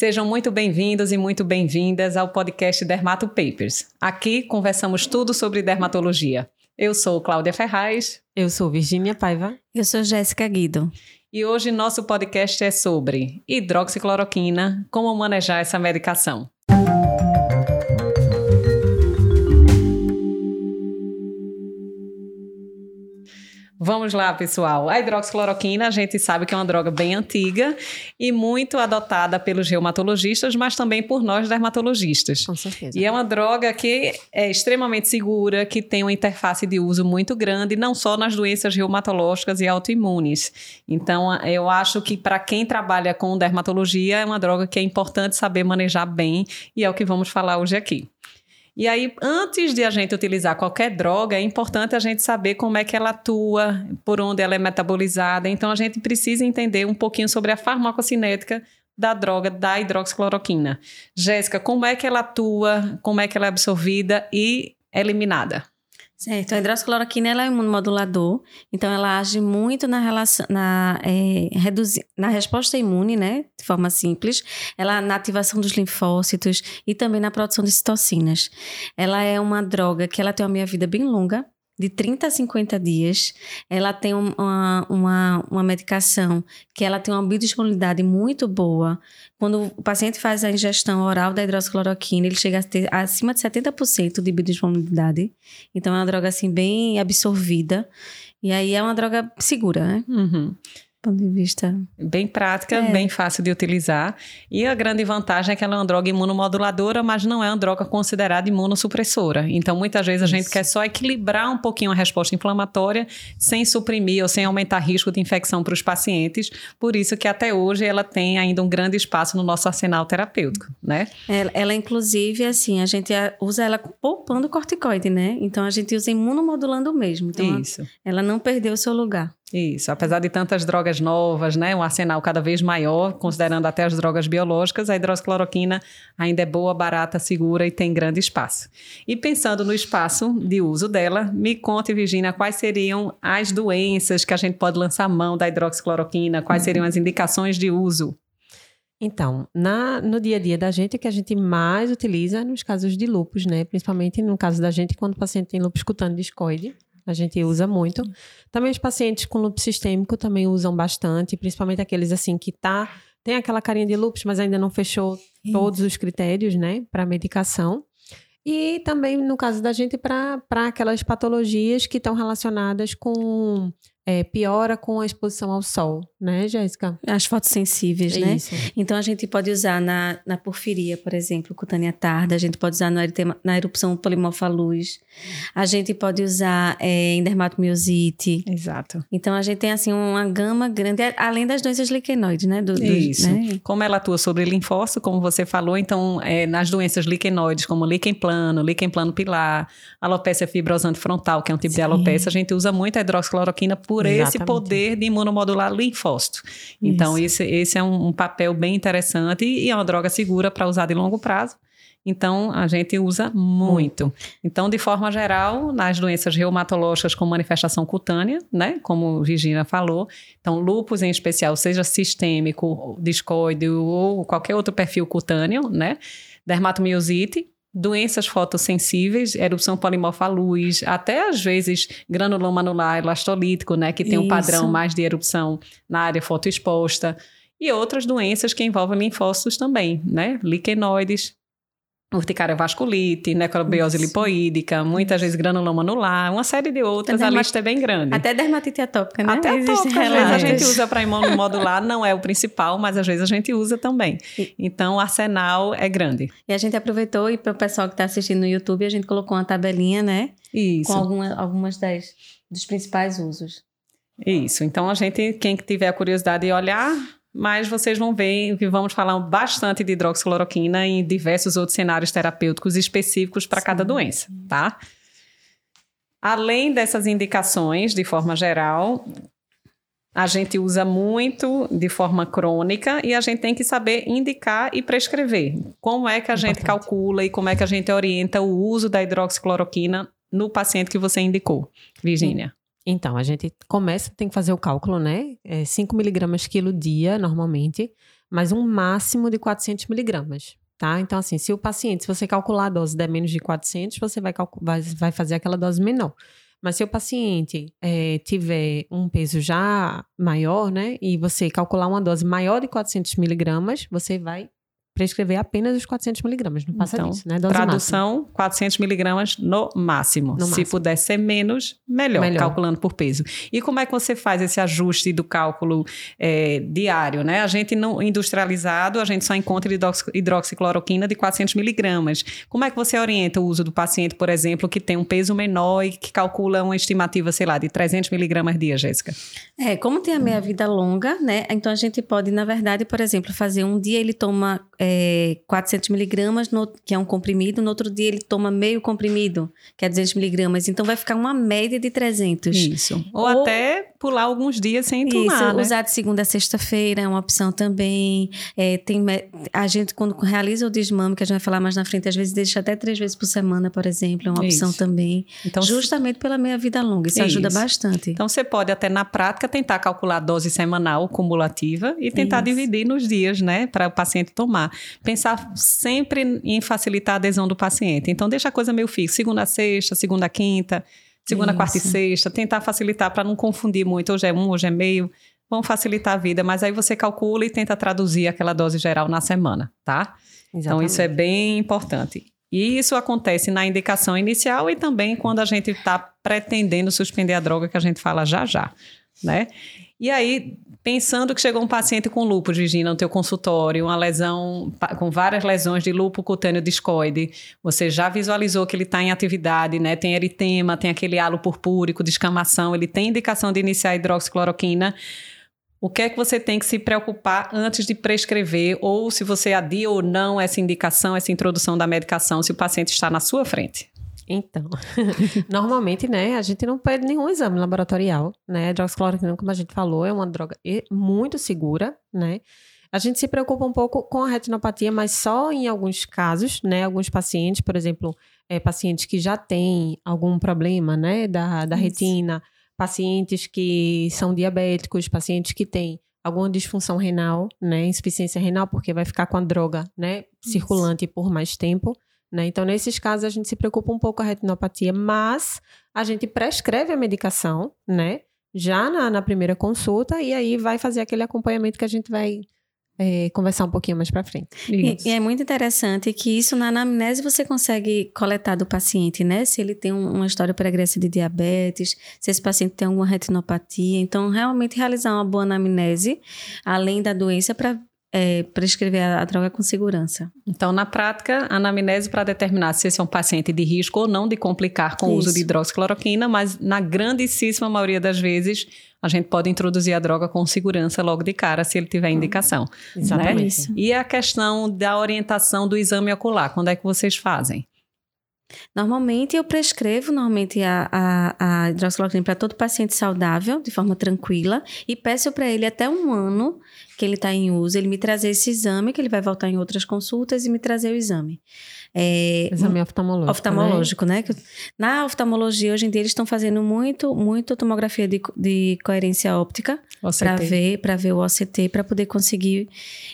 Sejam muito bem-vindos e muito bem-vindas ao podcast Dermato Papers. Aqui conversamos tudo sobre dermatologia. Eu sou Cláudia Ferraz. Eu sou Virgínia Paiva. Eu sou Jéssica Guido. E hoje nosso podcast é sobre hidroxicloroquina, como manejar essa medicação. Vamos lá, pessoal. A hidroxicloroquina, a gente sabe que é uma droga bem antiga e muito adotada pelos reumatologistas, mas também por nós dermatologistas. Com certeza. E é uma droga que é extremamente segura, que tem uma interface de uso muito grande, não só nas doenças reumatológicas e autoimunes. Então, eu acho que para quem trabalha com dermatologia, é uma droga que é importante saber manejar bem e é o que vamos falar hoje aqui. E aí, antes de a gente utilizar qualquer droga, é importante a gente saber como é que ela atua, por onde ela é metabolizada. Então, a gente precisa entender um pouquinho sobre a farmacocinética da droga da hidroxicloroquina. Jéssica, como é que ela atua, como é que ela é absorvida e eliminada? Certo, a hidroxicloroquina ela é um imunomodulador, então ela age muito na, relação, na, é, na resposta imune, né, de forma simples, ela na ativação dos linfócitos e também na produção de citocinas. Ela é uma droga que ela tem uma meia-vida bem longa, de 30 a 50 dias. Ela tem uma, uma, uma medicação que ela tem uma biodisponibilidade muito boa. Quando o paciente faz a ingestão oral da hidroxicloroquina, ele chega a ter acima de 70% de biodisponibilidade. Então, é uma droga, assim, bem absorvida. E aí, é uma droga segura, né? Uhum ponto de vista. Bem prática, é. bem fácil de utilizar. E a grande vantagem é que ela é uma droga imunomoduladora, mas não é uma droga considerada imunossupressora. Então, muitas vezes a Isso. gente quer só equilibrar um pouquinho a resposta inflamatória, sem suprimir ou sem aumentar risco de infecção para os pacientes. Por isso que até hoje ela tem ainda um grande espaço no nosso arsenal terapêutico, né? Ela, ela inclusive, assim, a gente usa ela poupando corticoide, né? Então, a gente usa imunomodulando mesmo. Então, Isso. Ela, ela não perdeu o seu lugar. Isso, apesar de tantas drogas novas, né, um arsenal cada vez maior, considerando até as drogas biológicas, a hidroxicloroquina ainda é boa, barata, segura e tem grande espaço. E pensando no espaço de uso dela, me conte, Virginia, quais seriam as doenças que a gente pode lançar mão da hidroxicloroquina, quais seriam as indicações de uso? Então, na, no dia a dia da gente, o que a gente mais utiliza é nos casos de lupus, né? Principalmente no caso da gente, quando o paciente tem lupus cutâneo discoide, a gente usa muito. Também os pacientes com lúpus sistêmico também usam bastante, principalmente aqueles assim que tá tem aquela carinha de lúpus, mas ainda não fechou todos os critérios, né, para medicação. E também, no caso da gente, para aquelas patologias que estão relacionadas com é, piora com a exposição ao sol, né, Jéssica? As fotossensíveis, é né? Isso. Então a gente pode usar na, na porfiria, por exemplo, cutânea tarda, a gente pode usar na, na erupção polimorfa luz, a gente pode usar é, em dermatomiosite. Exato. Então a gente tem assim uma gama grande, além das doenças liquenoides, né? Do, isso. Né? Como ela atua sobre linfócito, como você falou, então é, nas doenças liquenoides, como líquen plano, líquen plano pilar, alopecia fibrosante frontal, que é um tipo Sim. de alopecia, a gente usa muito a hidroxicloroquina por Exatamente. esse poder de imunomodular linfócito. Então, esse, esse é um, um, papel bem interessante e é uma droga segura para usar de longo prazo. Então, a gente usa muito. Então, de forma geral, nas doenças reumatológicas com manifestação cutânea, né? Como Virginia falou. Então, lúpus em especial, seja sistêmico, discoide ou qualquer outro perfil cutâneo, né? Dermatomiosite, doenças fotossensíveis, erupção polimorfa à luz, até às vezes granuloma anular elastolítico, né, que tem Isso. um padrão mais de erupção na área fotoexposta, e outras doenças que envolvem linfócitos também, né, liquenoides, urticária vasculite, necrobiose Isso. lipoídica, muitas vezes granuloma anular, uma série de outras, a lista é bem grande. Até dermatite atópica, né? Até atópica, às vezes a gente usa para imunomodular, não é o principal, mas às vezes a gente usa também. Então, o arsenal é grande. E a gente aproveitou e para o pessoal que está assistindo no YouTube, a gente colocou uma tabelinha, né? Isso. Com alguma, algumas das, dos principais usos. Isso. Então, a gente, quem tiver a curiosidade de olhar, mas vocês vão ver que vamos falar bastante de hidroxicloroquina em diversos outros cenários terapêuticos específicos para cada doença, tá? Além dessas indicações, de forma geral, a gente usa muito de forma crônica e a gente tem que saber indicar e prescrever. Como é que a gente calcula e como é que a gente orienta o uso da hidroxicloroquina no paciente que você indicou, Virginia? Então, a gente começa, tem que fazer o cálculo, né? É 5 miligramas quilo dia, normalmente, mas um máximo de 400 miligramas. Tá? Então, assim, se o paciente, se você calcular a dose der menos de 400, você vai, vai, vai fazer aquela dose menor. Mas se o paciente é, tiver um peso já maior, né, e você calcular uma dose maior de 400 miligramas, você vai prescrever apenas os 400 miligramas, não passa então, disso, né? Dose tradução, máxima. 400 miligramas no máximo. No Se máximo. puder ser menos, melhor, melhor, calculando por peso. E como é que você faz esse ajuste do cálculo é, diário, né? A gente não industrializado, a gente só encontra hidroxicloroquina de 400 miligramas. Como é que você orienta o uso do paciente, por exemplo, que tem um peso menor e que calcula uma estimativa, sei lá, de 300 miligramas dia, Jéssica? É, como tem a meia-vida longa, né? Então a gente pode, na verdade, por exemplo, fazer um dia ele toma é, 400 miligramas, que é um comprimido, no outro dia ele toma meio comprimido, que é 200 miligramas. Então vai ficar uma média de 300. Isso. Ou, Ou até pular alguns dias sem tomar, Isso, né? usar de segunda a sexta-feira é uma opção também. É, tem, a gente, quando realiza o desmame, que a gente vai falar mais na frente, às vezes deixa até três vezes por semana, por exemplo, é uma Isso. opção também. Então, justamente pela meia vida longa. Isso, Isso, ajuda bastante. Então você pode até na prática tentar calcular a dose semanal cumulativa e tentar Isso. dividir nos dias, né? Para o paciente tomar. Pensar sempre em facilitar a adesão do paciente. Então deixa a coisa meio fixa. Segunda a sexta, segunda a quinta segunda, Isso. quarta e sexta, tentar facilitar para não confundir muito. Hoje é um, hoje é meio. Vão facilitar a vida, mas aí você calcula e tenta traduzir aquela dose geral na semana, tá? Exatamente. Então, isso é bem importante. E isso acontece na indicação inicial e também quando a gente está pretendendo suspender a droga, que a gente fala já já, né? E aí, pensando que chegou um paciente com lúpus, Virginia, no teu consultório, uma lesão com várias lesões de lúpus cutâneo discoide, você já visualizou que ele está em atividade, né? Tem eritema, tem aquele halo purpúrico, descamação, ele tem indicação de iniciar hidroxicloroquina. O que é que você tem que se preocupar antes de prescrever, ou se você adia ou não essa indicação, essa introdução da medicação, se o paciente está na sua frente? Então, normalmente, né, a gente não pede nenhum exame laboratorial, né? A hidroxicloroquina, como a gente falou, é uma droga muito segura, né? A gente se preocupa um pouco com a retinopatia, mas só em alguns casos, né? Alguns pacientes, por exemplo, é, pacientes que já têm algum problema, né, da, da retina, pacientes que são diabéticos, pacientes que têm alguma disfunção renal, né, insuficiência renal, porque vai ficar com a droga, né, circulante Isso. por mais tempo. Né? Então, nesses casos, a gente se preocupa um pouco com a retinopatia, mas a gente prescreve a medicação, né? Já na, na primeira consulta, e aí vai fazer aquele acompanhamento que a gente vai é, conversar um pouquinho mais para frente. E, e, é muito interessante que isso na anamnese você consegue coletar do paciente, né? Se ele tem um, uma história pregressa de diabetes, se esse paciente tem alguma retinopatia. Então, realmente realizar uma boa anamnese, além da doença, para é, prescrever a, a, droga com segurança. Então, na prática, anamnese para determinar se esse é um paciente de risco ou não de complicar com Isso. o uso de hidroxicloroquina, mas na grandíssima maioria das vezes a gente pode introduzir a droga com segurança logo de cara, se ele tiver indicação. Né? Exatamente. Né? E a questão da orientação do exame ocular, quando é que vocês fazem? Normalmente eu prescrevo normalmente a, a, a hidroxicloroquina para todo paciente saudável, de forma tranquila, e peço para ele até um ano que ele está em uso, ele me trazer esse exame, que ele vai voltar em outras consultas e me trazer o exame. É, exame oftalmológico. Oftalmológico, né? né? Na oftalmologia, hoje em dia, eles estão fazendo muito, muito tomografia de, de coerência óptica para ver, para ver o OCT, para poder conseguir.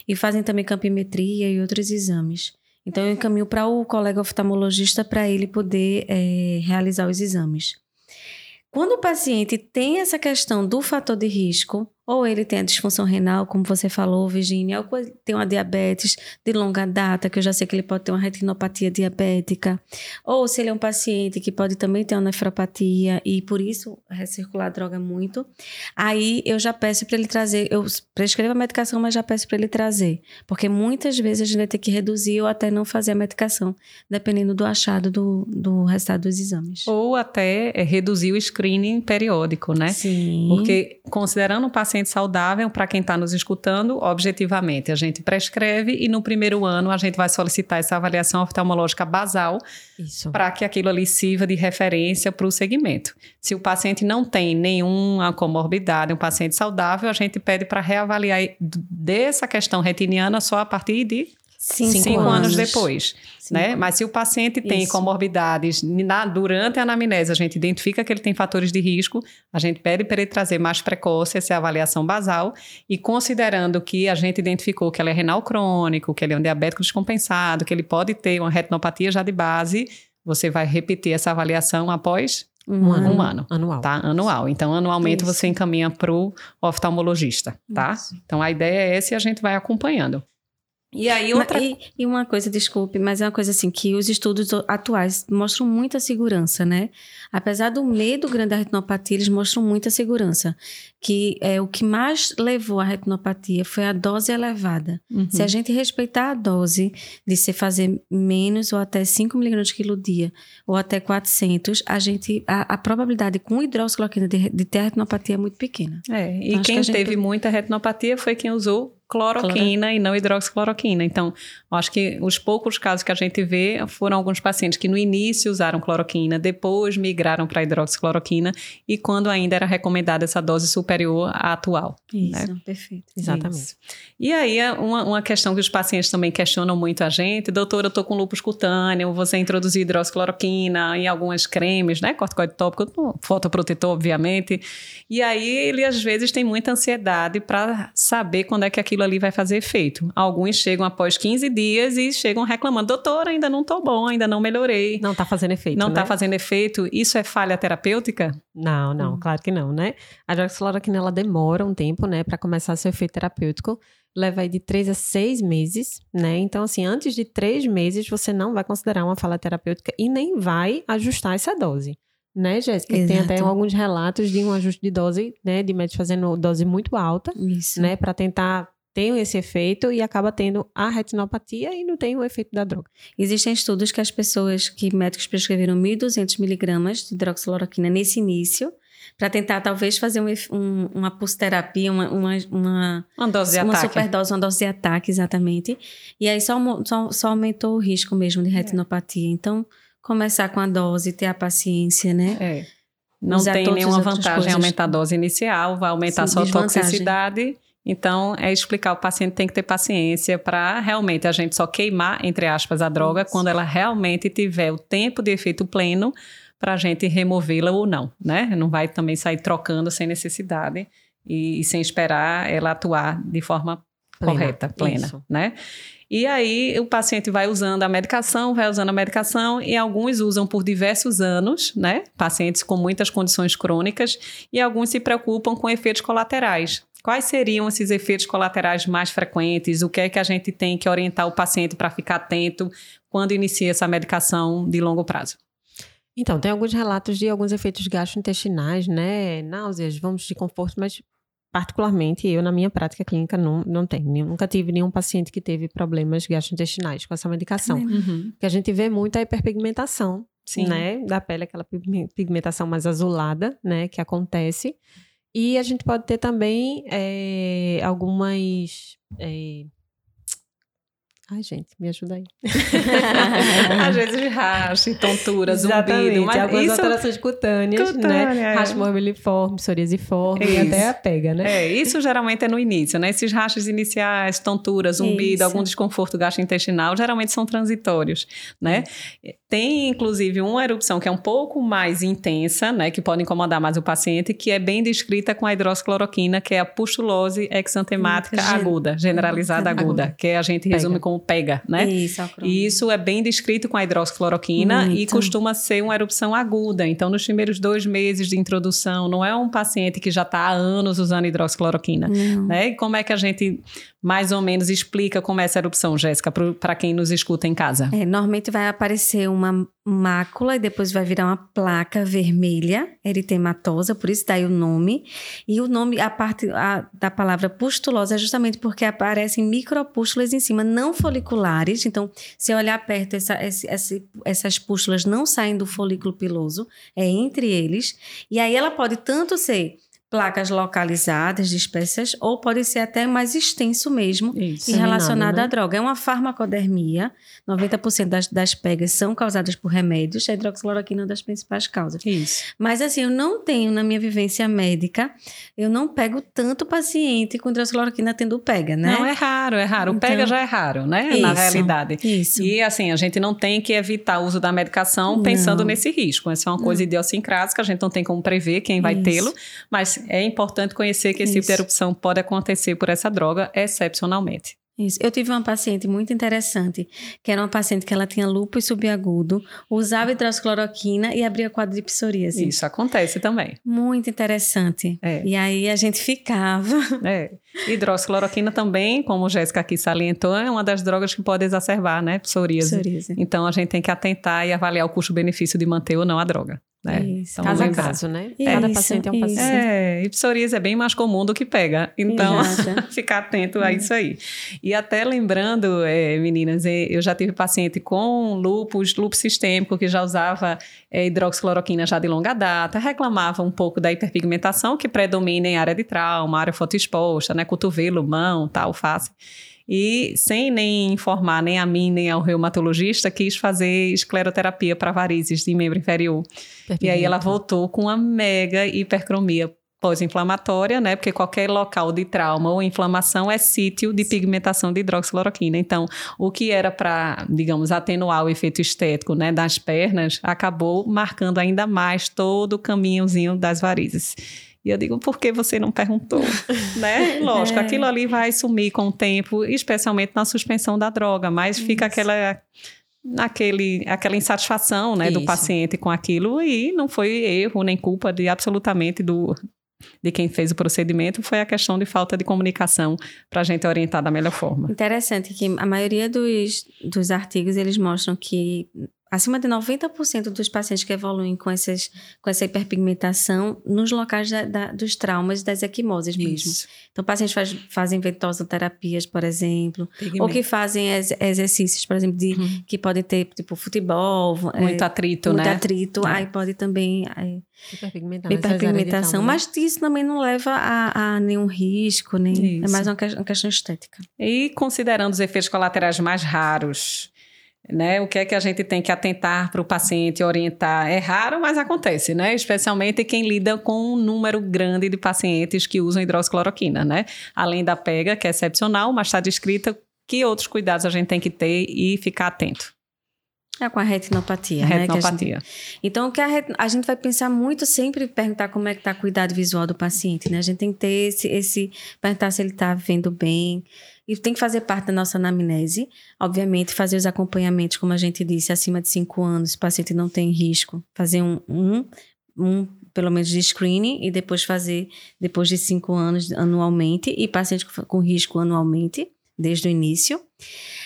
E fazem também campimetria e outros exames. Então, eu encaminho para o colega oftalmologista para ele poder é, realizar os exames. Quando o paciente tem essa questão do fator de risco, ou ele tem a disfunção renal, como você falou, Virginia, ou tem uma diabetes de longa data, que eu já sei que ele pode ter uma retinopatia diabética, ou se ele é um paciente que pode também ter uma nefropatia e por isso recircular a droga muito, aí eu já peço para ele trazer, eu prescrevo a medicação, mas já peço para ele trazer, porque muitas vezes a gente vai ter que reduzir ou até não fazer a medicação, dependendo do achado do, do resultado dos exames. Ou até é, reduzir o screening periódico, né? Sim. Porque considerando o paciente paciente saudável, para quem está nos escutando, objetivamente, a gente prescreve e no primeiro ano a gente vai solicitar essa avaliação oftalmológica basal para que aquilo ali sirva de referência para o segmento. Se o paciente não tem nenhuma comorbidade, um paciente saudável, a gente pede para reavaliar dessa questão retiniana só a partir de cinco, cinco anos. anos. depois. Né? Mas se o paciente tem Isso. comorbidades na, durante a anamnese, a gente identifica que ele tem fatores de risco, a gente pede para ele trazer mais precoce essa avaliação basal e considerando que a gente identificou que ele é renal crônico, que ele é um diabético descompensado, que ele pode ter uma retinopatia já de base, você vai repetir essa avaliação após um ano. Um ano. Anual. Tá? Anual. Então, anualmente Isso. você encaminha para o oftalmologista, tá? Isso. Então, a ideia é essa e a gente vai acompanhando. E aí outra e, e, uma coisa, desculpe, mas é uma coisa assim que os estudos atuais mostram muita segurança, né? Apesar do medo grande da retinopatia, eles mostram muita segurança. Que é o que mais levou à retinopatia foi a dose elevada. Uhum. Se a gente respeitar a dose de se fazer menos ou até 5 miligramas quilo dia ou até 400, a gente a, a probabilidade com hidroxicloroquina de, de ter retinopatia é muito pequena. É, e então, quem que teve muita retinopatia foi quem usou cloroquina Cloro. e não hidroxicloroquina. Então, acho que os poucos casos que a gente vê foram alguns pacientes que no início usaram cloroquina, depois migraram para hidroxicloroquina e quando ainda era recomendada essa dose superior à atual. Isso, né? perfeito. Exatamente. Isso. E aí, uma, uma questão que os pacientes também questionam muito a gente, doutor, eu tô com lúpus cutâneo, você introduziu hidroxicloroquina em algumas cremes, né, corticoide tópico, fotoprotetor, obviamente, e aí ele às vezes tem muita ansiedade para saber quando é que aquilo aquilo ali vai fazer efeito. Alguns chegam após 15 dias e chegam reclamando: doutor, ainda não estou bom, ainda não melhorei. Não está fazendo efeito. Não está né? fazendo efeito. Isso é falha terapêutica? Não, não, hum. claro que não, né? A hidroxicloroquina ela demora um tempo, né, para começar seu efeito terapêutico. Leva aí de três a seis meses, né? Então, assim, antes de três meses, você não vai considerar uma falha terapêutica e nem vai ajustar essa dose né, Jéssica? Tem até alguns relatos de um ajuste de dose, né, de médicos fazendo dose muito alta, Isso. né, para tentar tem esse efeito e acaba tendo a retinopatia e não tem o efeito da droga. Existem estudos que as pessoas que médicos prescreveram 1.200 miligramas de hidroxiloroquina nesse início, para tentar talvez fazer um, um, uma pulsoterapia, uma, uma, uma, uma dose de uma ataque. superdose, uma dose de ataque, exatamente. E aí só, só, só aumentou o risco mesmo de retinopatia. É. Então, começar com a dose, ter a paciência, né? É. Não Usar tem nenhuma vantagem aumentar a dose inicial, vai aumentar Sim, só a toxicidade então, é explicar, o paciente tem que ter paciência para realmente a gente só queimar, entre aspas, a droga Isso. quando ela realmente tiver o tempo de efeito pleno para a gente removê-la ou não, né? Não vai também sair trocando sem necessidade e, e sem esperar ela atuar de forma plena. correta, plena, Isso. né? E aí o paciente vai usando a medicação, vai usando a medicação e alguns usam por diversos anos, né? Pacientes com muitas condições crônicas e alguns se preocupam com efeitos colaterais, Quais seriam esses efeitos colaterais mais frequentes? O que é que a gente tem que orientar o paciente para ficar atento quando inicia essa medicação de longo prazo? Então, tem alguns relatos de alguns efeitos gastrointestinais, né? Náuseas, vômitos de conforto, mas particularmente eu, na minha prática clínica, não, não tenho. Nunca tive nenhum paciente que teve problemas gastrointestinais com essa medicação. Uhum. O que a gente vê muito é a hiperpigmentação, Sim. né? Da pele, aquela pigmentação mais azulada, né? Que acontece. E a gente pode ter também é, algumas. É, Ai, gente, me ajuda aí. Às vezes racha, tontura, zumbido. Mas algumas isso... alterações cutâneas, né? Cutânea, né? É. Racha morbiliforme, psoriasiforme e até a pega, né? É, isso geralmente é no início, né? Esses rachas iniciais, tontura, zumbido, isso. algum desconforto gastrointestinal, geralmente são transitórios, né? Tem, inclusive, uma erupção que é um pouco mais intensa, né? Que pode incomodar mais o paciente, que é bem descrita com a hidroxicloroquina, que é a pustulose exantemática aguda, generalizada aguda, aguda, que a gente resume pega. Pega, né? Isso, e isso é bem descrito com a hidroxicloroquina Muito. e costuma ser uma erupção aguda. Então, nos primeiros dois meses de introdução, não é um paciente que já está há anos usando hidroxicloroquina, não. né? E como é que a gente mais ou menos explica como é essa erupção, Jéssica, para quem nos escuta em casa? É, normalmente vai aparecer uma mácula e depois vai virar uma placa vermelha, eritematosa, por isso daí o nome. E o nome, a parte a, da palavra pustulosa é justamente porque aparecem micropústulas em cima, não foliculares. Então, se olhar perto, essa, essa, essas pústulas não saem do folículo piloso, é entre eles. E aí ela pode tanto ser placas localizadas, dispersas, ou pode ser até mais extenso mesmo Isso. e relacionado né? à droga. É uma farmacodermia, 90% das, das pegas são causadas por remédios, a hidroxicloroquina é uma das principais causas. Isso. Mas assim, eu não tenho na minha vivência médica, eu não pego tanto paciente com hidroxicloroquina tendo pega, né? Não, é raro, é raro. O Então- pega já é raro, né? Na Isso. realidade. Isso. E assim, a gente não tem que evitar o uso da medicação pensando Não. nesse risco. Essa é uma coisa idiosincrática, a gente não tem como prever quem vai tê-lo, mas é importante conhecer que esse tipo de erupção pode acontecer por essa droga excepcionalmente. Isso. Eu tive uma paciente muito interessante, que era uma paciente que ela tinha lúpus subagudo, usava hidroxicloroquina e abria quadro de psoríase. Isso acontece também. Muito interessante. É. E aí a gente ficava. É. Hidroxicloroquina também, como Jéssica aqui salientou, é uma das drogas que pode exacerbar, né? Psoríase. Psoríase. Então a gente tem que atentar e avaliar o custo-benefício de manter ou não a droga. Né? Isso. Então, Caso a caso, né? Isso, Cada paciente é um isso. paciente. É, e psoríase é bem mais comum do que pega. Então, ficar atento a isso aí. E até lembrando, é, meninas, é, eu já tive paciente com lúpus, lúpus sistêmico, que já usava é, hidroxicloroquina já de longa data, reclamava um pouco da hiperpigmentação, que predomina em área de trauma, área fotoexposta, né, cotovelo, mão, tal, face. E sem nem informar nem a mim, nem ao reumatologista, quis fazer escleroterapia para varizes de membro inferior. E aí ela voltou com uma mega hipercromia pós-inflamatória, né? Porque qualquer local de trauma ou inflamação é sítio de pigmentação de hidroxicloroquina. Então, o que era para, digamos, atenuar o efeito estético, né, das pernas, acabou marcando ainda mais todo o caminhozinho das varizes. E eu digo, por que você não perguntou? né? Lógico, É. aquilo ali vai sumir com o tempo, especialmente na suspensão da droga, mas fica aquela naquele, aquela insatisfação né, do Isso. paciente com aquilo e não foi erro nem culpa de absolutamente do de quem fez o procedimento, foi a questão de falta de comunicação para a gente orientar da melhor forma. Interessante que a maioria dos, dos artigos eles mostram que acima de 90% dos pacientes que evoluem com, essas, com essa hiperpigmentação nos locais da- da- dos traumas das equimoses mesmo. Isso. Então, pacientes faz, fazem ventosoterapias, por exemplo, ou que fazem ex- exercícios, por exemplo, de, Uhum. que podem ter, tipo, futebol, é, muito atrito, muito né? atrito, É. aí pode também é, Hiperpigmentação. hiperpigmentação, né? mas isso também não leva a, a nenhum risco, nem, é Isso. mais uma, que- uma questão estética. E considerando os efeitos colaterais mais raros, né? O que é que a gente tem que atentar para o paciente orientar? É raro, mas acontece, né? Especialmente quem lida com um número grande de pacientes que usam hidroxicloroquina, né? Além da pega, que é excepcional, mas está descrita que outros cuidados a gente tem que ter e ficar atento. É com a retinopatia, né? a gente- Retinopatia. Então, que a, ret- a gente vai pensar muito sempre perguntar como é que está o cuidado visual do paciente, né? A gente tem que ter esse, esse perguntar se ele está vendo bem. E tem que fazer parte da nossa anamnese. Obviamente, fazer os acompanhamentos, como a gente disse, acima de 5 anos, o paciente não tem risco. Fazer um, um, um, pelo menos, de screening e depois fazer, depois de 5 anos, anualmente. E paciente com risco anualmente, desde o início.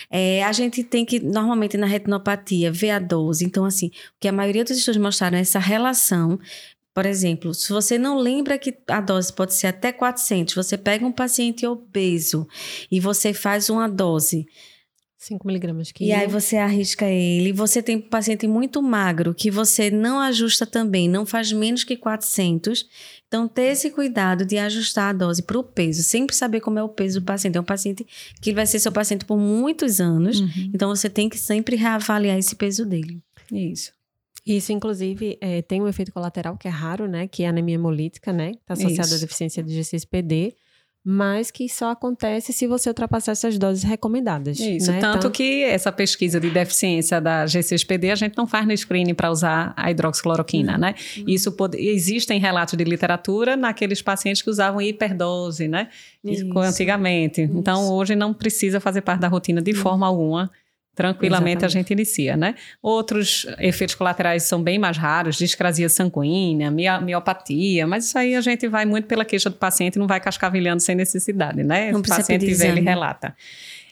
É, a gente tem que, normalmente, na retinopatia, ver a dose. Então, assim, o que a maioria dos estudos mostraram é essa relação. Por exemplo, se você não lembra que a dose pode ser até 400, você pega um paciente obeso e você faz uma dose 5 miligramas que e aí você arrisca ele. Você tem um paciente muito magro que você não ajusta também, não faz menos que 400. Então, ter esse cuidado de ajustar a dose para o peso, sempre saber como é o peso do paciente. É um paciente que vai ser seu paciente por muitos anos, Uhum. então você tem que sempre reavaliar esse peso dele. Isso. Isso, inclusive, é, tem um efeito colateral que é raro, né? Que é a anemia hemolítica, né? Está associada à deficiência de G6PD, mas que só acontece se você ultrapassar essas doses recomendadas. Isso, né? tanto Então, que essa pesquisa de deficiência da G6PD a gente não faz no screening para usar a hidroxicloroquina, né? Isso pode, existem relatos de literatura naqueles pacientes que usavam hiperdose, né? Isso. Isso. Antigamente. Então, Isso. hoje não precisa fazer parte da rotina de forma alguma. Tranquilamente a Exatamente. gente inicia, né? Outros efeitos colaterais são bem mais raros, discrasia sanguínea, miopatia, mas isso aí a gente vai muito pela queixa do paciente, não vai cascavilhando sem necessidade, né? Não o paciente tiver, ele relata.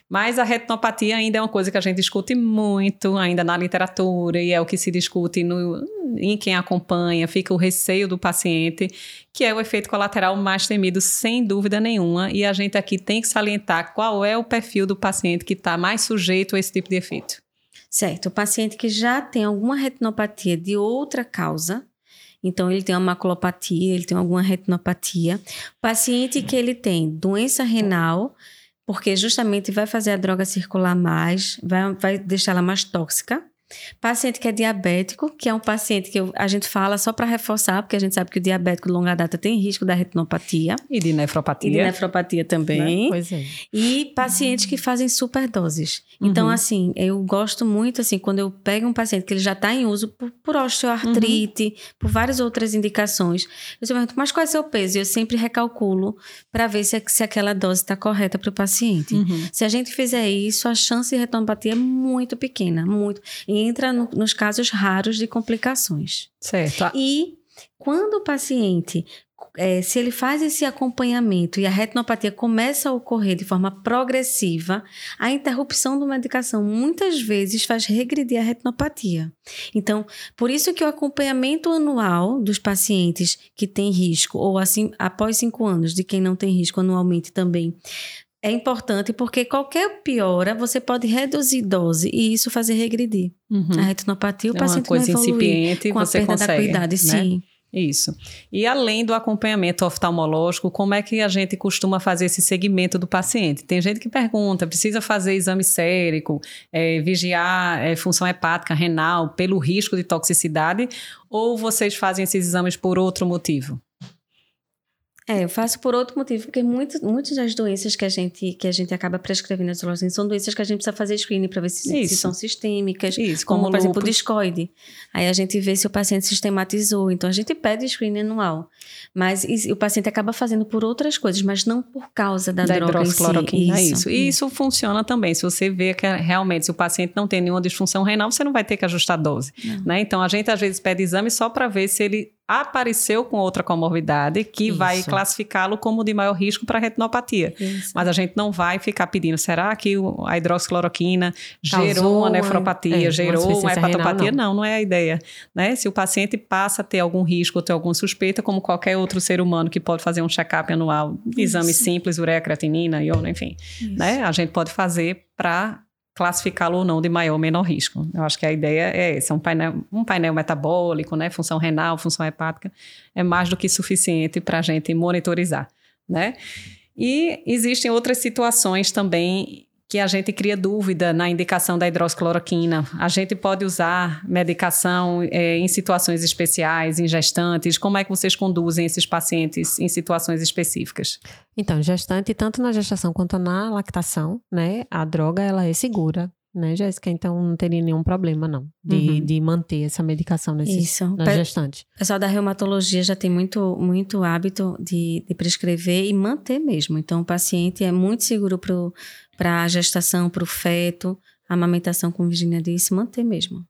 Mas a retinopatia ainda é uma coisa que a gente discute muito ainda na literatura e é o que se discute no, em quem acompanha, fica o receio do paciente, que é o efeito colateral mais temido, sem dúvida nenhuma. E a gente aqui tem que salientar qual é o perfil do paciente que está mais sujeito a esse tipo de efeito. Certo. O paciente que já tem alguma retinopatia de outra causa, Então, ele tem uma maculopatia, ele tem alguma retinopatia. Paciente que ele tem doença renal, porque justamente vai fazer a droga circular mais, vai, vai deixar ela mais tóxica. Paciente que é diabético, que é um paciente que eu, a gente fala só para reforçar, porque a gente sabe que o diabético de longa data tem risco da retinopatia. E de nefropatia. E de nefropatia também. Né? Pois é. E pacientes que fazem superdoses. Então, Uhum. assim, eu gosto muito, assim, quando eu pego um paciente que ele já está em uso por, por osteoartrite, Uhum. por várias outras indicações, eu pergunto, mas qual é o seu peso? E eu sempre recalculo para ver se, se aquela dose está correta para o paciente. Uhum. Se a gente fizer isso, a chance de retinopatia é muito pequena, muito. E entra no- nos casos raros de complicações. Certo. E quando o paciente, eh, se ele faz esse acompanhamento e a retinopatia começa a ocorrer de forma progressiva, a interrupção da medicação muitas vezes faz regredir a retinopatia. Então, por isso que o acompanhamento anual dos pacientes que têm risco, ou assim, após cinco anos, de quem não tem risco anualmente também, é importante porque qualquer piora você pode reduzir dose e isso fazer regredir Uhum. a retinopatia. O É uma paciente coisa vai incipiente, com a você perda da consegue, acuidade, né? sim. Isso. E além do acompanhamento oftalmológico, como é que a gente costuma fazer esse segmento do paciente? Tem gente que pergunta, precisa fazer exame sérico, eh, vigiar eh, função hepática, renal, pelo risco de toxicidade, ou vocês fazem esses exames por outro motivo? É, eu faço por outro motivo, porque muito, muitas das doenças que a gente, que a gente acaba prescrevendo as doenças são doenças que a gente precisa fazer screening para ver se, se Isso. são sistêmicas, Isso, como, como por exemplo o discoide. Aí a gente vê se o paciente sistematizou, então a gente pede screening anual. Mas e- o paciente acaba fazendo por outras coisas, mas não por causa da, da droga em si. hidroxicloroquina, isso. E isso funciona também. Se você vê que é realmente se o paciente não tem nenhuma disfunção renal, você não vai ter que ajustar a dose. Né? Então, a gente às vezes pede exame só para ver se ele apareceu com outra comorbidade que vai Isso. classificá-lo como de maior risco para retinopatia. Isso. Mas a gente não vai ficar pedindo, será que a hidroxicloroquina Causou gerou uma uma- nefropatia, é, uma gerou uma insuficiência hepatopatia? renal, não, não é a ideia. Né? Se o paciente passa a ter algum risco ou ter alguma suspeita, como qualquer outro ser humano que pode fazer um check-up anual, exame Isso. simples, ureia, creatinina, iodo, enfim, né? A gente pode fazer para classificá-lo ou não de maior ou menor risco. Eu acho que a ideia é essa, um painel, um painel metabólico, né? Função renal, função hepática, é mais do que suficiente para a gente monitorizar, né? E existem outras situações também que a gente cria dúvida na indicação da hidroxicloroquina. A gente pode usar medicação eh, em situações especiais, em gestantes. Como é que vocês conduzem esses pacientes em situações específicas? Então, gestante, tanto na gestação quanto na lactação, né? A droga, ela é segura, né, Jéssica? Então, não teria nenhum problema, não, de, Uhum. de manter essa medicação nesse, Isso. nas Pe- gestantes. O pessoal da reumatologia já tem muito, muito hábito de, de prescrever e manter mesmo. Então, o paciente é muito seguro para a gestação, para o feto, a amamentação, como Virginia disse, manter mesmo.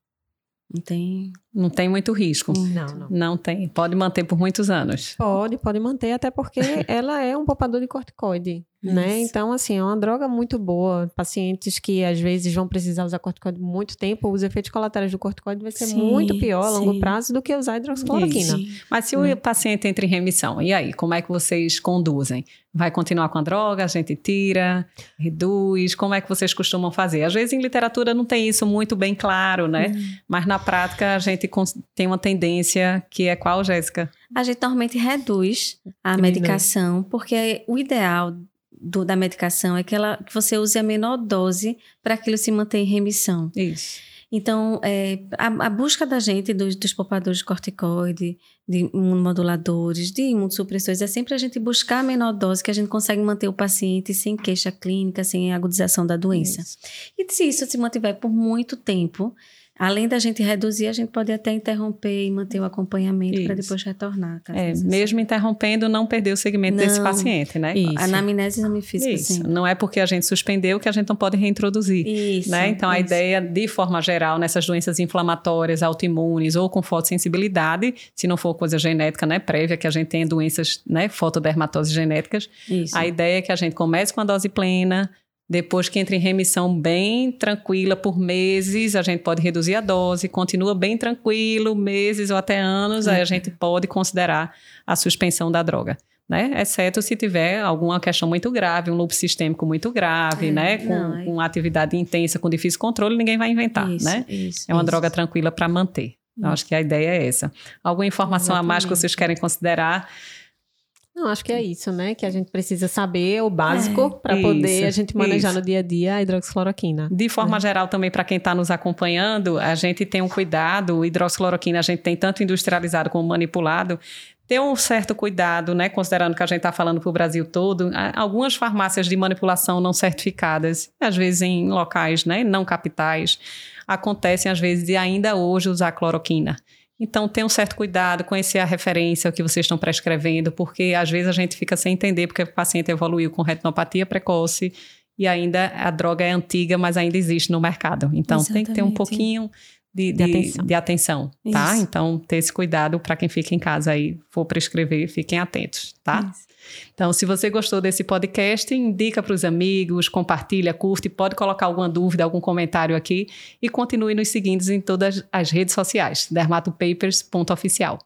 Não tem. Não tem muito risco. Não, não. Não tem. Pode manter por muitos anos. Pode, pode manter, até porque ela é um poupador de corticoide, né? Isso. Então, assim, é uma droga muito boa. Pacientes que às vezes vão precisar usar corticoide muito tempo, os efeitos colaterais do corticoide vai ser Sim, muito pior a longo sim. prazo do que usar hidroxicloroquina. Sim. Mas se o paciente entra em remissão, e aí? Como é que vocês conduzem? Vai continuar com a droga? A gente tira, reduz? Como é que vocês costumam fazer? Às vezes em literatura não tem isso muito bem claro, né? Mas na prática a gente cons- tem uma tendência que é qual, Jéssica? A gente normalmente reduz a medicação, porque o ideal do- da medicação é que, ela, que você use a menor dose para aquilo se manter em remissão. Isso. Então, é, a, a busca da gente dos, dos poupadores de corticoide, de imunomoduladores, de imunossupressores, é sempre a gente buscar a menor dose que a gente consegue manter o paciente sem queixa clínica, sem agudização da doença. Isso. E se isso se mantiver por muito tempo, além da gente reduzir, a gente pode até interromper e manter o acompanhamento para depois retornar. caso É, mesmo interrompendo, não perder o segmento desse Não. paciente, né? Isso. A anamnese exame físico, Isso. sim. Não é porque a gente suspendeu que a gente não pode reintroduzir. Isso. né? Então, a isso. ideia, de forma geral, nessas doenças inflamatórias, autoimunes ou com fotossensibilidade, se não for coisa genética, né, prévia, que a gente tem doenças, né, fotodermatoses genéticas, Isso. a ideia é que a gente comece com a dose plena, depois que entra em remissão bem tranquila por meses, a gente pode reduzir a dose, continua bem tranquilo, meses ou até anos, aí a gente pode considerar a suspensão da droga. Né? Exceto se tiver alguma questão muito grave, um lúpus sistêmico muito grave, É, né? Com, não, aí- com atividade intensa, com difícil controle, ninguém vai inventar, isso, né? Isso, É uma isso. droga tranquila para manter. Eu acho que a ideia é essa. Alguma informação a mais que Exatamente. vocês querem considerar? Não, acho que é isso, né? Que a gente precisa saber o básico É, para poder a gente manejar isso. no dia a dia a hidroxicloroquina. De forma geral, também para quem está nos acompanhando, a gente tem um cuidado, hidroxicloroquina a gente tem tanto industrializado como manipulado, ter um certo cuidado, né, considerando que a gente está falando para o Brasil todo, algumas farmácias de manipulação não certificadas, às vezes em locais né, não capitais, acontecem às vezes de ainda hoje usar cloroquina. Então, tenha um certo cuidado, conhecer a referência, o que vocês estão prescrevendo, porque às vezes a gente fica sem entender porque o paciente evoluiu com retinopatia precoce e ainda a droga é antiga, mas ainda existe no mercado. Então, tem que ter um Exatamente. pouquinho de, De de- atenção. de atenção, tá? Então, ter esse cuidado para quem fica em casa aí, for prescrever, fiquem atentos, tá? Isso. Então, se você gostou desse podcast, indica para os amigos, compartilha, curte, pode colocar alguma dúvida, algum comentário aqui e continue nos seguindo em todas as redes sociais, dermatopapers.oficial.